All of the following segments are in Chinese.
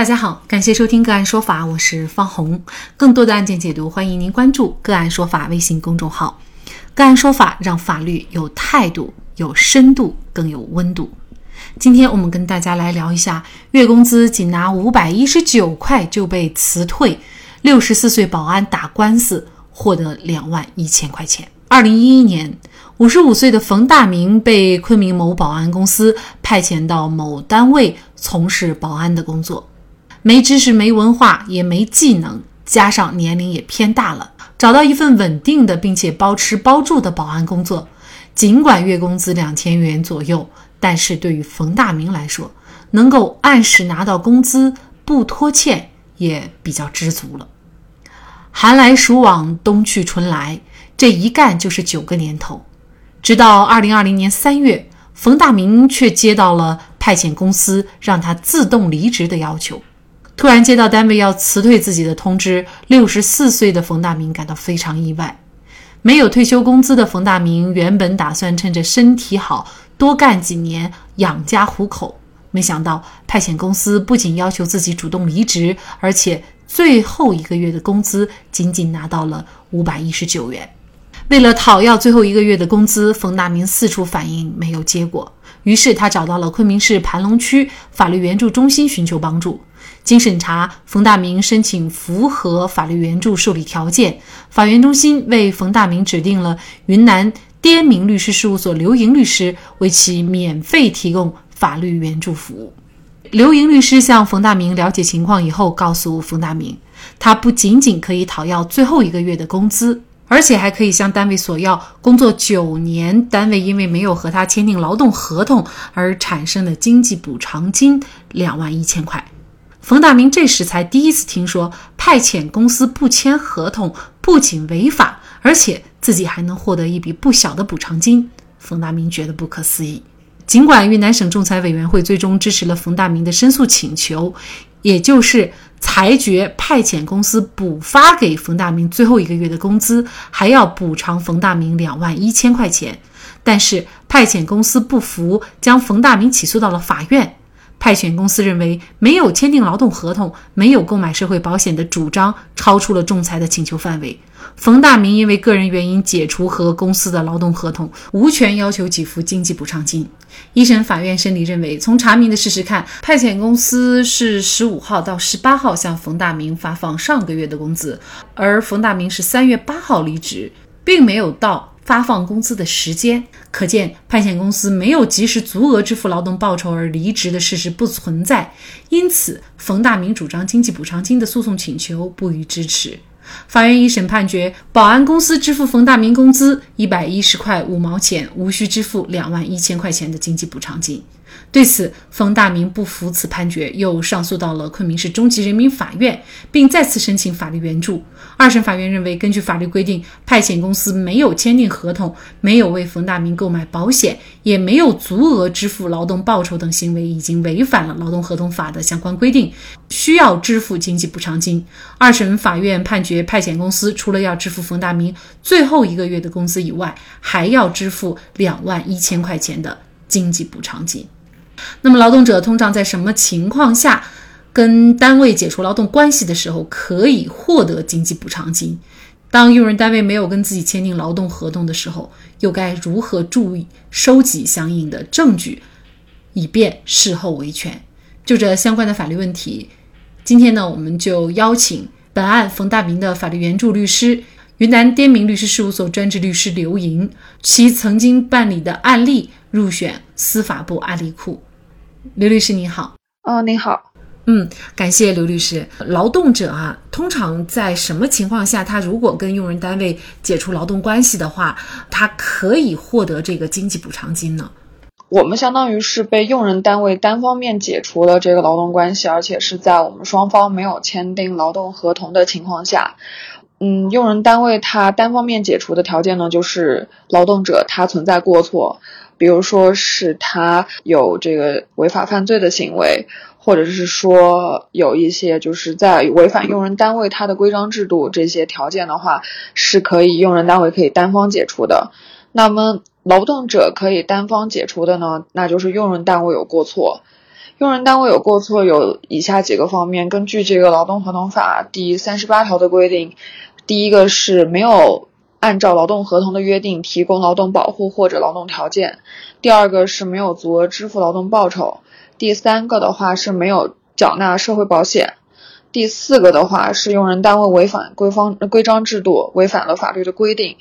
大家好，感谢收听个案说法，我是方红。更多的案件解读，欢迎您关注个案说法微信公众号。个案说法让法律有态度、有深度、更有温度。今天我们跟大家来聊一下，月工资仅拿五百一十九块就被辞退，六十四岁保安打官司获得两万一千块钱。二零一一年，五十五岁的冯大明被昆明某保安公司派遣到某单位从事保安的工作。没知识、没文化、也没技能，加上年龄也偏大了，找到一份稳定的并且包吃包住的保安工作，尽管月工资两千元左右，但是对于冯大明来说，能够按时拿到工资，不拖欠，也比较知足了。寒来暑往，冬去春来，这一干就是九个年头，直到二零二零年三月，冯大明却接到了派遣公司让他自动离职的要求。突然接到单位要辞退自己的通知，六十四岁的冯大明感到非常意外。没有退休工资的冯大明原本打算趁着身体好多干几年养家糊口，没想到派遣公司不仅要求自己主动离职，而且最后一个月的工资仅仅拿到了五百一十九元。为了讨要最后一个月的工资，冯大明四处反映没有结果，于是他找到了昆明市盘龙区法律援助中心寻求帮助。经审查，冯大明申请符合法律援助受理条件，法援中心为冯大明指定了云南滇明律师事务所刘莹律师，为其免费提供法律援助服务。刘莹律师向冯大明了解情况以后，告诉冯大明，他不仅仅可以讨要最后一个月的工资，而且还可以向单位索要工作九年单位因为没有和他签订劳动合同而产生的经济补偿金两万一千块。冯大明这时才第一次听说，派遣公司不签合同不仅违法，而且自己还能获得一笔不小的补偿金。冯大明觉得不可思议。尽管云南省仲裁委员会最终支持了冯大明的申诉请求，也就是裁决派遣公司补发给冯大明最后一个月的工资，还要补偿冯大明两万一千块钱，但是派遣公司不服，将冯大明起诉到了法院。派遣公司认为没有签订劳动合同、没有购买社会保险的主张超出了仲裁的请求范围。冯大明因为个人原因解除和公司的劳动合同，无权要求给付经济补偿金。一审法院审理认为，从查明的事实看，派遣公司是十五号到十八号向冯大明发放上个月的工资，而冯大明是三月八号离职，并没有到。发放工资的时间，可见派遣公司没有及时足额支付劳动报酬而离职的事实不存在，因此冯大明主张经济补偿金的诉讼请求不予支持。法院一审判决，保安公司支付冯大明工资一百一十块五毛钱，无需支付两万一千块钱的经济补偿金。对此，冯大明不服此判决，又上诉到了昆明市中级人民法院，并再次申请法律援助。二审法院认为，根据法律规定，派遣公司没有签订合同，没有为冯大明购买保险，也没有足额支付劳动报酬等行为，已经违反了劳动合同法的相关规定，需要支付经济补偿金。二审法院判决，派遣公司除了要支付冯大明最后一个月的工资以外，还要支付两万一千块钱的经济补偿金。那么，劳动者通常在什么情况下跟单位解除劳动关系的时候可以获得经济补偿金？当用人单位没有跟自己签订劳动合同的时候，又该如何注意收集相应的证据，以便事后维权？就这相关的法律问题，今天呢，我们就邀请本案冯大明的法律援助律师、云南滇明律师事务所专职律师刘莹，其曾经办理的案例入选司法部案例库。刘律师你好，哦，你好，嗯，感谢刘律师。劳动者啊，通常在什么情况下，他如果跟用人单位解除劳动关系的话，他可以获得这个经济补偿金呢？我们相当于是被用人单位单方面解除了这个劳动关系，而且是在我们双方没有签订劳动合同的情况下。嗯，用人单位他单方面解除的条件呢，就是劳动者他存在过错。比如说是他有这个违法犯罪的行为，或者是说有一些就是在违反用人单位他的规章制度这些条件的话，是可以用人单位可以单方解除的。那么劳动者可以单方解除的呢，那就是用人单位有过错。用人单位有过错有以下几个方面，根据这个《劳动合同法》第三十八条的规定，第一个是没有按照劳动合同的约定提供劳动保护或者劳动条件；第二个是没有足额支付劳动报酬；第三个的话是没有缴纳社会保险；第四个的话是用人单位违反规方规章制度，违反了法律的规定；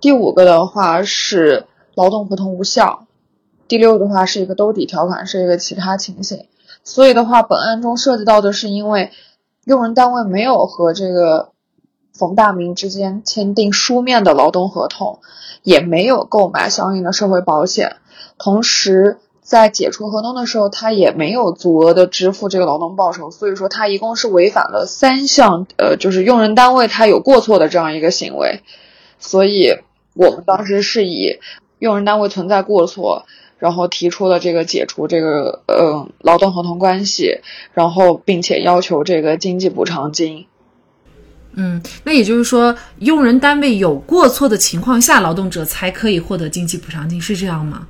第五个的话是劳动合同无效。第六的话是一个兜底条款，是一个其他情形，所以的话，本案中涉及到的是因为用人单位没有和这个冯大明之间签订书面的劳动合同，也没有购买相应的社会保险，同时在解除合同的时候，他也没有足额的支付这个劳动报酬，所以说他一共是违反了三项，呃，就是用人单位他有过错的这样一个行为，所以我们当时是以用人单位存在过错。然后提出了这个解除这个呃劳动合同关系，然后并且要求这个经济补偿金。嗯，那也就是说，用人单位有过错的情况下，劳动者才可以获得经济补偿金，是这样吗？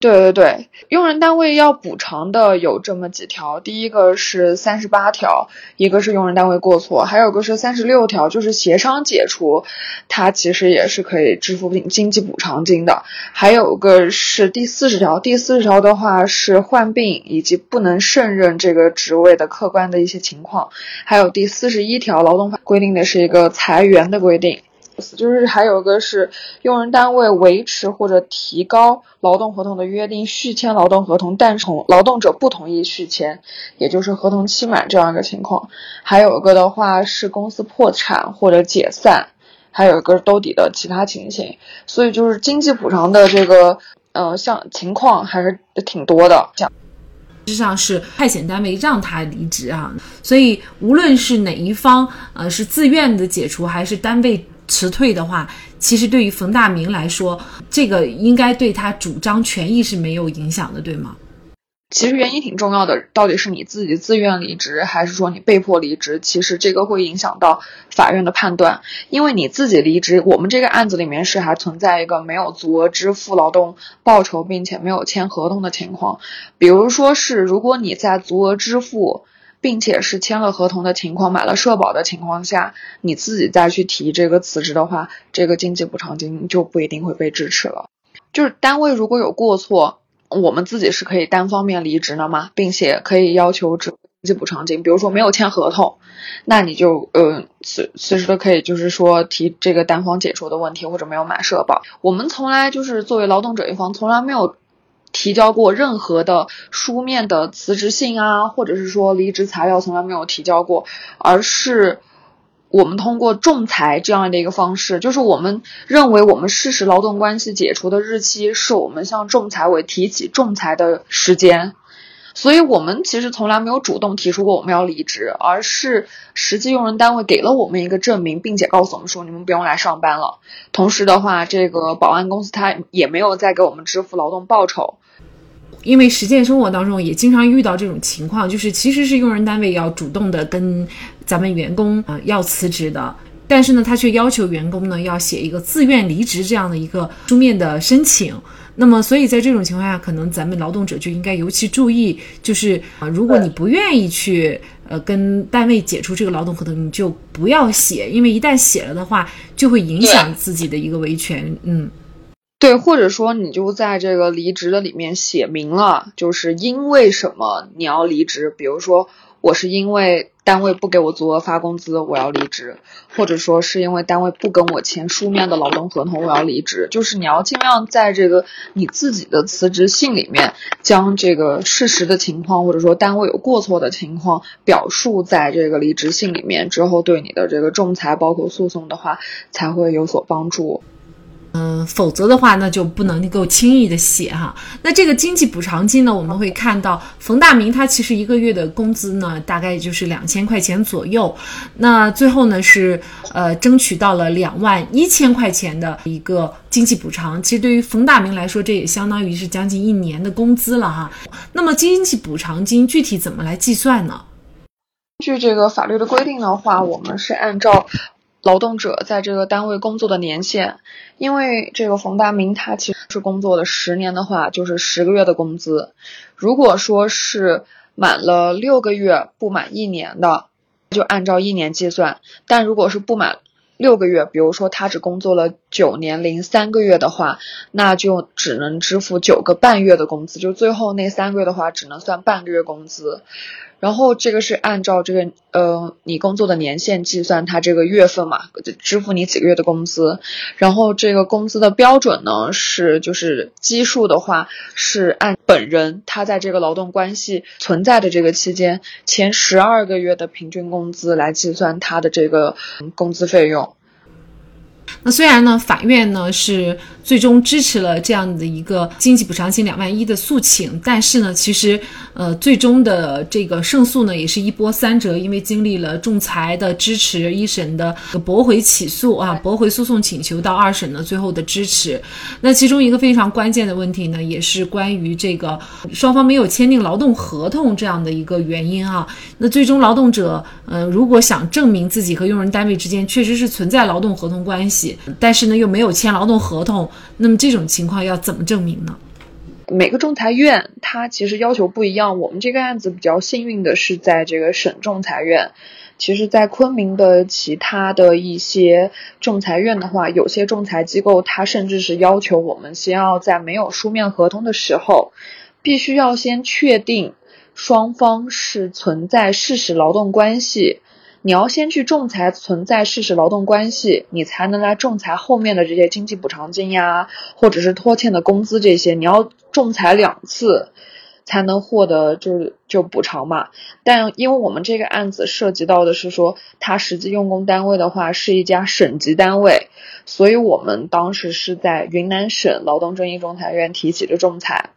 对对对，用人单位要补偿的有这么几条，第一个是三十八条，一个是用人单位过错，还有个是三十六条，就是协商解除，它其实也是可以支付经济补偿金的。还有个是第四十条，第四十条的话是患病以及不能胜任这个职位的客观的一些情况。还有第四十一条，劳动法规定的是一个裁员的规定。就是还有一个是用人单位维持或者提高劳动合同的约定，续签劳动合同，但从劳动者不同意续签，也就是合同期满这样一个情况。还有一个的话是公司破产或者解散，还有一个兜底的其他情形。所以就是经济补偿的这个呃像情况还是挺多的。像实际上是派遣单位让他离职啊，所以无论是哪一方，呃是自愿的解除还是单位。辞退的话，其实对于冯大明来说，这个应该对他主张权益是没有影响的，对吗？其实原因挺重要的，到底是你自己自愿离职，还是说你被迫离职？其实这个会影响到法院的判断，因为你自己离职，我们这个案子里面是还存在一个没有足额支付劳动报酬，并且没有签合同的情况。比如说是如果你在足额支付。并且是签了合同的情况，买了社保的情况下，你自己再去提这个辞职的话，这个经济补偿金就不一定会被支持了。就是单位如果有过错，我们自己是可以单方面离职的嘛，并且可以要求支经济补偿金。比如说没有签合同，那你就呃随随时都可以就是说提这个单方解除的问题，或者没有买社保。我们从来就是作为劳动者一方，从来没有。提交过任何的书面的辞职信啊，或者是说离职材料，从来没有提交过，而是我们通过仲裁这样的一个方式，就是我们认为我们事实劳动关系解除的日期是我们向仲裁委提起仲裁的时间。所以我们其实从来没有主动提出过我们要离职，而是实际用人单位给了我们一个证明，并且告诉我们说你们不用来上班了。同时的话，这个保安公司他也没有再给我们支付劳动报酬。因为实践生活当中也经常遇到这种情况，就是其实是用人单位要主动的跟咱们员工啊要辞职的，但是呢，他却要求员工呢要写一个自愿离职这样的一个书面的申请。那么，所以在这种情况下，可能咱们劳动者就应该尤其注意，就是啊，如果你不愿意去呃跟单位解除这个劳动合同，你就不要写，因为一旦写了的话，就会影响自己的一个维权。嗯，对，或者说你就在这个离职的里面写明了，就是因为什么你要离职，比如说。我是因为单位不给我足额发工资，我要离职，或者说是因为单位不跟我签书面的劳动合同，我要离职。就是你要尽量在这个你自己的辞职信里面，将这个事实的情况，或者说单位有过错的情况表述在这个离职信里面，之后对你的这个仲裁包括诉讼的话，才会有所帮助。嗯，否则的话，那就不能够轻易的写哈。那这个经济补偿金呢，我们会看到冯大明他其实一个月的工资呢，大概也就是两千块钱左右。那最后呢，是呃争取到了两万一千块钱的一个经济补偿。其实对于冯大明来说，这也相当于是将近一年的工资了哈。那么经济补偿金具体怎么来计算呢？据这个法律的规定的话，我们是按照。劳动者在这个单位工作的年限，因为这个冯大明他其实是工作了十年的话，就是十个月的工资。如果说是满了六个月不满一年的，就按照一年计算；但如果是不满六个月，比如说他只工作了九年零三个月的话，那就只能支付九个半月的工资，就最后那三个月的话，只能算半个月工资。然后这个是按照这个呃你工作的年限计算，它这个月份嘛，支付你几个月的工资。然后这个工资的标准呢是就是基数的话是按本人他在这个劳动关系存在的这个期间前十二个月的平均工资来计算他的这个工资费用。那虽然呢，法院呢是最终支持了这样的一个经济补偿金两万一的诉请，但是呢，其实呃，最终的这个胜诉呢也是一波三折，因为经历了仲裁的支持、一审的驳回起诉啊、驳回诉讼请求到二审呢最后的支持。那其中一个非常关键的问题呢，也是关于这个双方没有签订劳动合同这样的一个原因啊。那最终劳动者呃，如果想证明自己和用人单位之间确实是存在劳动合同关系，但是呢，又没有签劳动合同，那么这种情况要怎么证明呢？每个仲裁院它其实要求不一样。我们这个案子比较幸运的是，在这个省仲裁院。其实，在昆明的其他的一些仲裁院的话，有些仲裁机构它甚至是要求我们先要在没有书面合同的时候，必须要先确定双方是存在事实劳动关系。你要先去仲裁存在事实劳动关系，你才能来仲裁后面的这些经济补偿金呀，或者是拖欠的工资这些。你要仲裁两次，才能获得就是就补偿嘛。但因为我们这个案子涉及到的是说，他实际用工单位的话是一家省级单位，所以我们当时是在云南省劳动争议仲裁院提起的仲裁。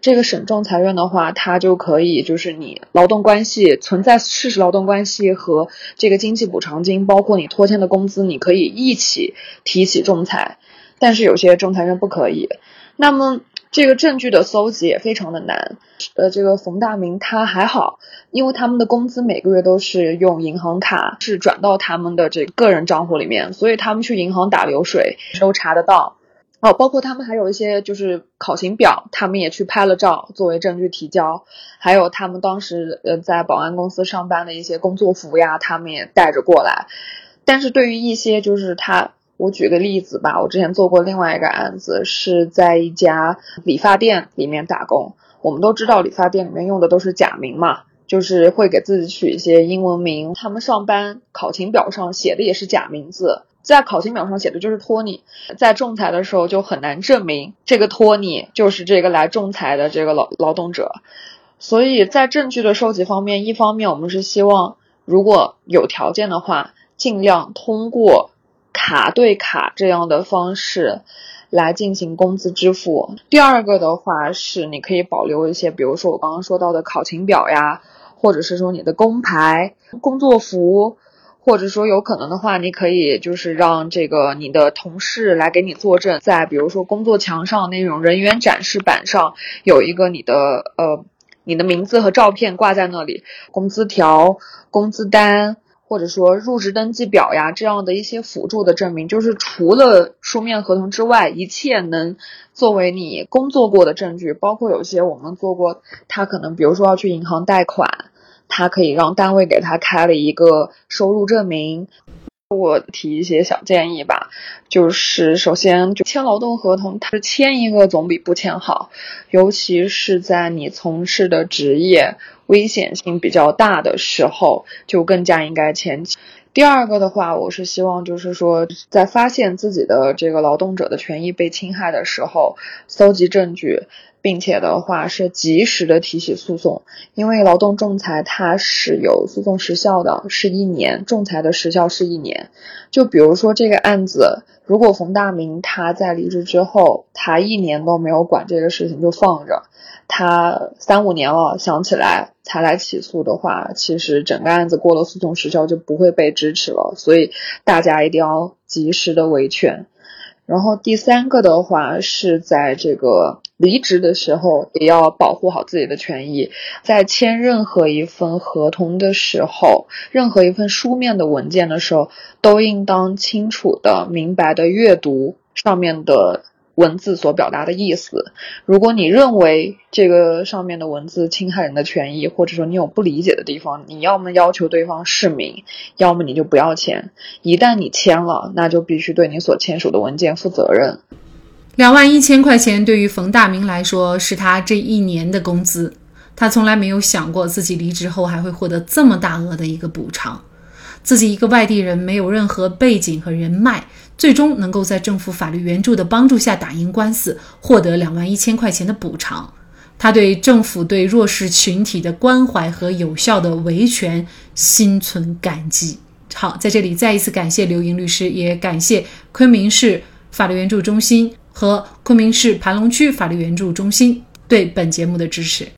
这个省仲裁院的话，它就可以就是你劳动关系存在事实劳动关系和这个经济补偿金，包括你拖欠的工资，你可以一起提起仲裁。但是有些仲裁院不可以。那么这个证据的搜集也非常的难。呃，这个冯大明他还好，因为他们的工资每个月都是用银行卡是转到他们的这个人账户里面，所以他们去银行打流水都查得到。哦，包括他们还有一些就是考勤表，他们也去拍了照作为证据提交，还有他们当时呃在保安公司上班的一些工作服呀，他们也带着过来。但是对于一些就是他，我举个例子吧，我之前做过另外一个案子，是在一家理发店里面打工。我们都知道理发店里面用的都是假名嘛，就是会给自己取一些英文名。他们上班考勤表上写的也是假名字。在考勤表上写的就是托尼，在仲裁的时候就很难证明这个托尼就是这个来仲裁的这个劳劳动者，所以在证据的收集方面，一方面我们是希望如果有条件的话，尽量通过卡对卡这样的方式来进行工资支付。第二个的话是你可以保留一些，比如说我刚刚说到的考勤表呀，或者是说你的工牌、工作服。或者说有可能的话，你可以就是让这个你的同事来给你作证，在比如说工作墙上那种人员展示板上有一个你的呃你的名字和照片挂在那里，工资条、工资单或者说入职登记表呀这样的一些辅助的证明，就是除了书面合同之外，一切能作为你工作过的证据，包括有些我们做过，他可能比如说要去银行贷款。他可以让单位给他开了一个收入证明。我提一些小建议吧，就是首先就签劳动合同，他签一个总比不签好，尤其是在你从事的职业危险性比较大的时候，就更加应该签。第二个的话，我是希望就是说，在发现自己的这个劳动者的权益被侵害的时候，搜集证据。并且的话是及时的提起诉讼，因为劳动仲裁它是有诉讼时效的，是一年，仲裁的时效是一年。就比如说这个案子，如果冯大明他在离职之后，他一年都没有管这个事情就放着，他三五年了想起来才来起诉的话，其实整个案子过了诉讼时效就不会被支持了。所以大家一定要及时的维权。然后第三个的话是在这个。离职的时候也要保护好自己的权益，在签任何一份合同的时候，任何一份书面的文件的时候，都应当清楚的、明白的阅读上面的。文字所表达的意思，如果你认为这个上面的文字侵害人的权益，或者说你有不理解的地方，你要么要求对方释明，要么你就不要签。一旦你签了，那就必须对你所签署的文件负责任。两万一千块钱对于冯大明来说是他这一年的工资，他从来没有想过自己离职后还会获得这么大额的一个补偿。自己一个外地人，没有任何背景和人脉，最终能够在政府法律援助的帮助下打赢官司，获得两万一千块钱的补偿。他对政府对弱势群体的关怀和有效的维权心存感激。好，在这里再一次感谢刘莹律师，也感谢昆明市法律援助中心和昆明市盘龙区法律援助中心对本节目的支持。